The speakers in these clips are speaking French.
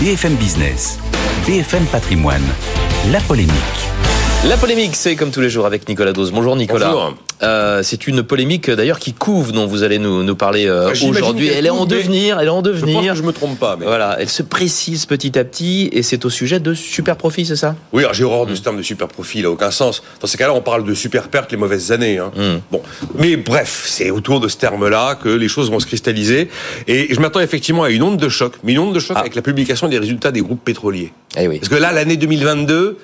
BFM Business, BFM Patrimoine, la polémique. La polémique, c'est comme tous les jours avec Nicolas Dose. Bonjour Nicolas. Bonjour. Euh, c'est une polémique d'ailleurs qui couvre, dont vous allez nous, nous parler euh, aujourd'hui. Elle est en devenir, elle est en Je pense devenir. que je me trompe pas. Mais... Voilà, elle se précise petit à petit et c'est au sujet de super profit, c'est ça? Oui, alors j'ai horreur de ce terme de super profit, il n'a aucun sens. Dans ces cas-là, on parle de super perte les mauvaises années. hein. Mm. Bon, mais bref, c'est autour de ce terme-là que les choses vont se cristalliser. Et je m'attends effectivement à une onde de choc, mais une onde de choc Ah. avec la publication des résultats des groupes pétroliers. Eh oui. Parce que là, l'année 2022,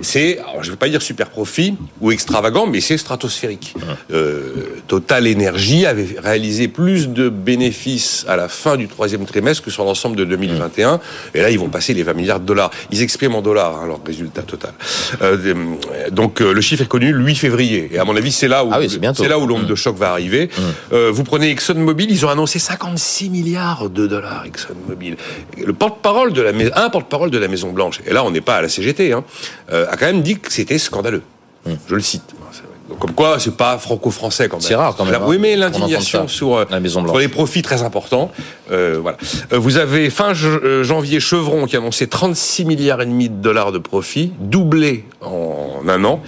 c'est, je ne veux pas dire super profit ou extravagant, mais c'est stratosphérique. Euh, Total Energy avait réalisé plus de bénéfices à la fin du troisième trimestre que sur l'ensemble de 2021. Et là, ils vont passer les 20 milliards de dollars. Ils expriment en dollars hein, leur résultat total. Euh, donc euh, le chiffre est connu le 8 février. Et à mon avis, c'est là où Ah oui, c'est bientôt. c'est là où l'onde de choc va arriver. Euh, vous prenez ExxonMobil, ils ont annoncé 56 milliards de dollars. ExxonMobil, le porte-parole de la un porte-parole de la Maison Blanche. Et là, on n'est pas à la CGT. Hein, a quand même dit que c'était scandaleux. Je le cite. Donc, Comme quoi, c'est pas franco-français quand même. C'est rare, quand même, La- hein, oui, mais l'indignation sur, euh, La Maison Blanche. sur les profits très importants. Euh, voilà. Euh, vous avez fin janvier Chevron qui a annoncé 36 milliards et demi de dollars de profits, doublé en un an.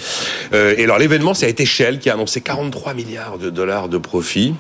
Euh, et alors l'événement, ça a été Shell qui a annoncé 43 milliards de dollars de profits.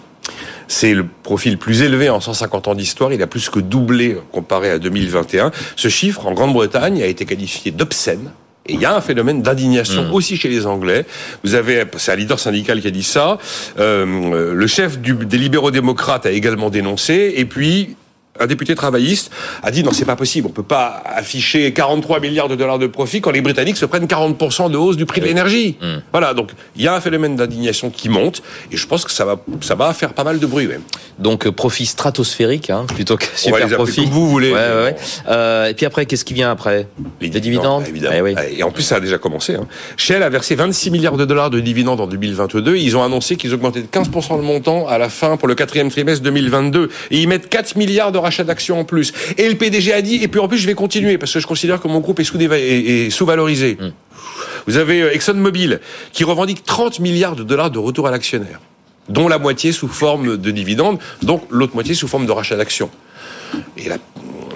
C'est le profit le plus élevé en 150 ans d'histoire. Il a plus que doublé comparé à 2021. Ce chiffre, en Grande-Bretagne, a été qualifié d'obscène. Et il y a un phénomène d'indignation aussi chez les Anglais. Vous avez, c'est un leader syndical qui a dit ça. Euh, le chef du, des libéraux-démocrates a également dénoncé. Et puis, un député travailliste a dit non, c'est pas possible. On peut pas afficher 43 milliards de dollars de profit quand les Britanniques se prennent 40% de hausse du prix de l'énergie. Voilà. Donc, il y a un phénomène d'indignation qui monte. Et je pense que ça va, ça va faire pas mal de bruit, même. Donc euh, profit stratosphérique hein, plutôt que super profit. comme vous voulez. Ouais, ouais, ouais. Euh, et puis après, qu'est-ce qui vient après? Les dividendes. évidemment. Eh oui. Et en plus, ça a déjà commencé. hein. Shell a versé 26 milliards de dollars de dividendes en 2022. Ils ont annoncé qu'ils augmentaient de 15% le montant à la fin pour le quatrième trimestre 2022. Et ils mettent 4 milliards de rachats d'actions en plus. Et le PDG a dit, et puis en plus, je vais continuer parce que je considère que mon groupe est sous-valorisé. Hmm. Vous avez euh, ExxonMobil qui revendique 30 milliards de dollars de retour à l'actionnaire, dont la moitié sous forme de dividendes, donc l'autre moitié sous forme de rachat d'actions. Et la,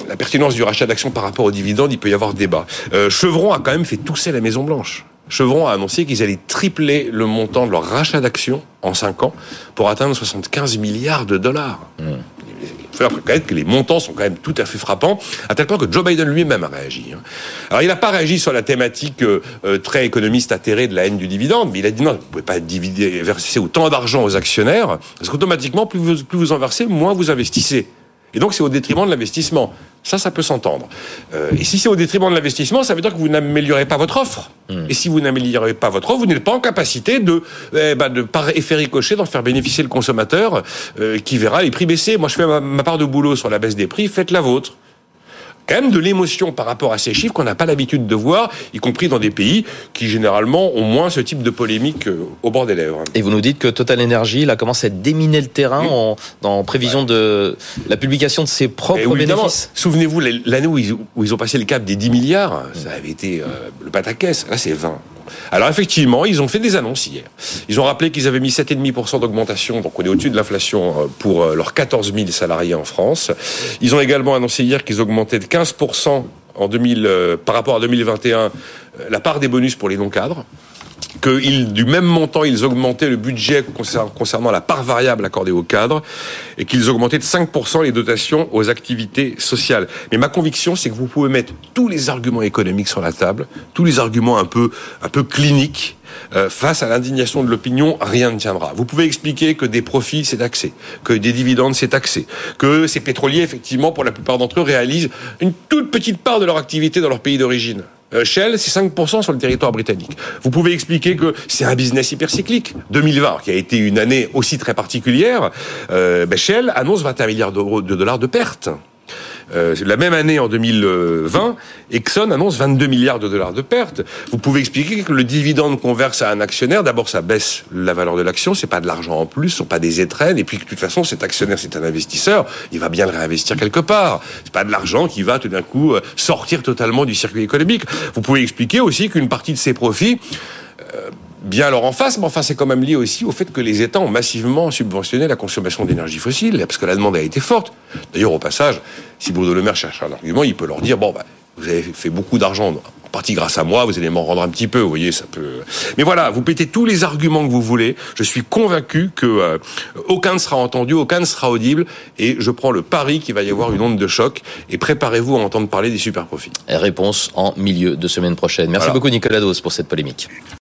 la pertinence du rachat d'actions par rapport aux dividendes, il peut y avoir débat. Euh, Chevron a quand même fait tousser la Maison Blanche. Chevron a annoncé qu'ils allaient tripler le montant de leur rachat d'actions en 5 ans pour atteindre 75 milliards de dollars. Il faut reconnaître que les montants sont quand même tout à fait frappants, à tel point que Joe Biden lui-même a réagi. hein. Alors il n'a pas réagi sur la thématique euh, euh, très économiste atterrée de la haine du dividende, mais il a dit non, vous ne pouvez pas verser autant d'argent aux actionnaires, parce qu'automatiquement, plus vous, plus vous en versez, moins vous investissez. Et donc c'est au détriment de l'investissement. Ça, ça peut s'entendre. Euh, et si c'est au détriment de l'investissement, ça veut dire que vous n'améliorez pas votre offre. Et si vous n'améliorez pas votre offre, vous n'êtes pas en capacité de, eh ben, de par effet ricochet, d'en faire bénéficier le consommateur euh, qui verra les prix baisser. Moi, je fais ma, ma part de boulot sur la baisse des prix, faites la vôtre quand même de l'émotion par rapport à ces chiffres qu'on n'a pas l'habitude de voir, y compris dans des pays qui généralement ont moins ce type de polémique euh, au bord des lèvres. Et vous nous dites que Total Energy là, commence à déminer le terrain en, en prévision de la publication de ses propres oui, bénéfices. Souvenez-vous, l'année où ils, où ils ont passé le cap des 10 milliards, ça avait été euh, le pataquès. Là, c'est 20. Alors effectivement, ils ont fait des annonces hier. Ils ont rappelé qu'ils avaient mis 7,5% d'augmentation, donc on est au-dessus de l'inflation euh, pour euh, leurs 14 000 salariés en France. Ils ont également annoncé hier qu'ils augmentaient de 15% en 2000, euh, par rapport à 2021 euh, la part des bonus pour les non-cadres que du même montant, ils augmentaient le budget concernant, concernant la part variable accordée aux cadres et qu'ils augmentaient de 5% les dotations aux activités sociales. Mais ma conviction, c'est que vous pouvez mettre tous les arguments économiques sur la table, tous les arguments un peu, un peu cliniques, euh, face à l'indignation de l'opinion, rien ne tiendra. Vous pouvez expliquer que des profits, c'est taxé, que des dividendes, c'est taxé, que ces pétroliers, effectivement, pour la plupart d'entre eux, réalisent une toute petite part de leur activité dans leur pays d'origine. Euh, Shell, c'est 5% sur le territoire britannique. Vous pouvez expliquer que c'est un business hypercyclique. 2020, qui a été une année aussi très particulière, euh, ben Shell annonce 21 milliards de dollars de pertes. Euh, la même année, en 2020, Exxon annonce 22 milliards de dollars de pertes. Vous pouvez expliquer que le dividende qu'on verse à un actionnaire, d'abord, ça baisse la valeur de l'action, c'est pas de l'argent en plus, ce sont pas des étrennes, et puis de toute façon, cet actionnaire, c'est un investisseur, il va bien le réinvestir quelque part. C'est pas de l'argent qui va tout d'un coup euh, sortir totalement du circuit économique. Vous pouvez expliquer aussi qu'une partie de ses profits euh, bien alors en face, mais enfin c'est quand même lié aussi au fait que les États ont massivement subventionné la consommation d'énergie fossile, parce que la demande a été forte. D'ailleurs, au passage, si Bruno Le Maire cherche un argument, il peut leur dire bon, bah, vous avez fait beaucoup d'argent, en partie grâce à moi, vous allez m'en rendre un petit peu, vous voyez, ça peut. Mais voilà, vous pétez tous les arguments que vous voulez. Je suis convaincu que euh, aucun ne sera entendu, aucun ne sera audible, et je prends le pari qu'il va y avoir une onde de choc. Et préparez-vous à entendre parler des super profits. Réponse en milieu de semaine prochaine. Merci Voilà. beaucoup Nicolas Dos pour cette polémique.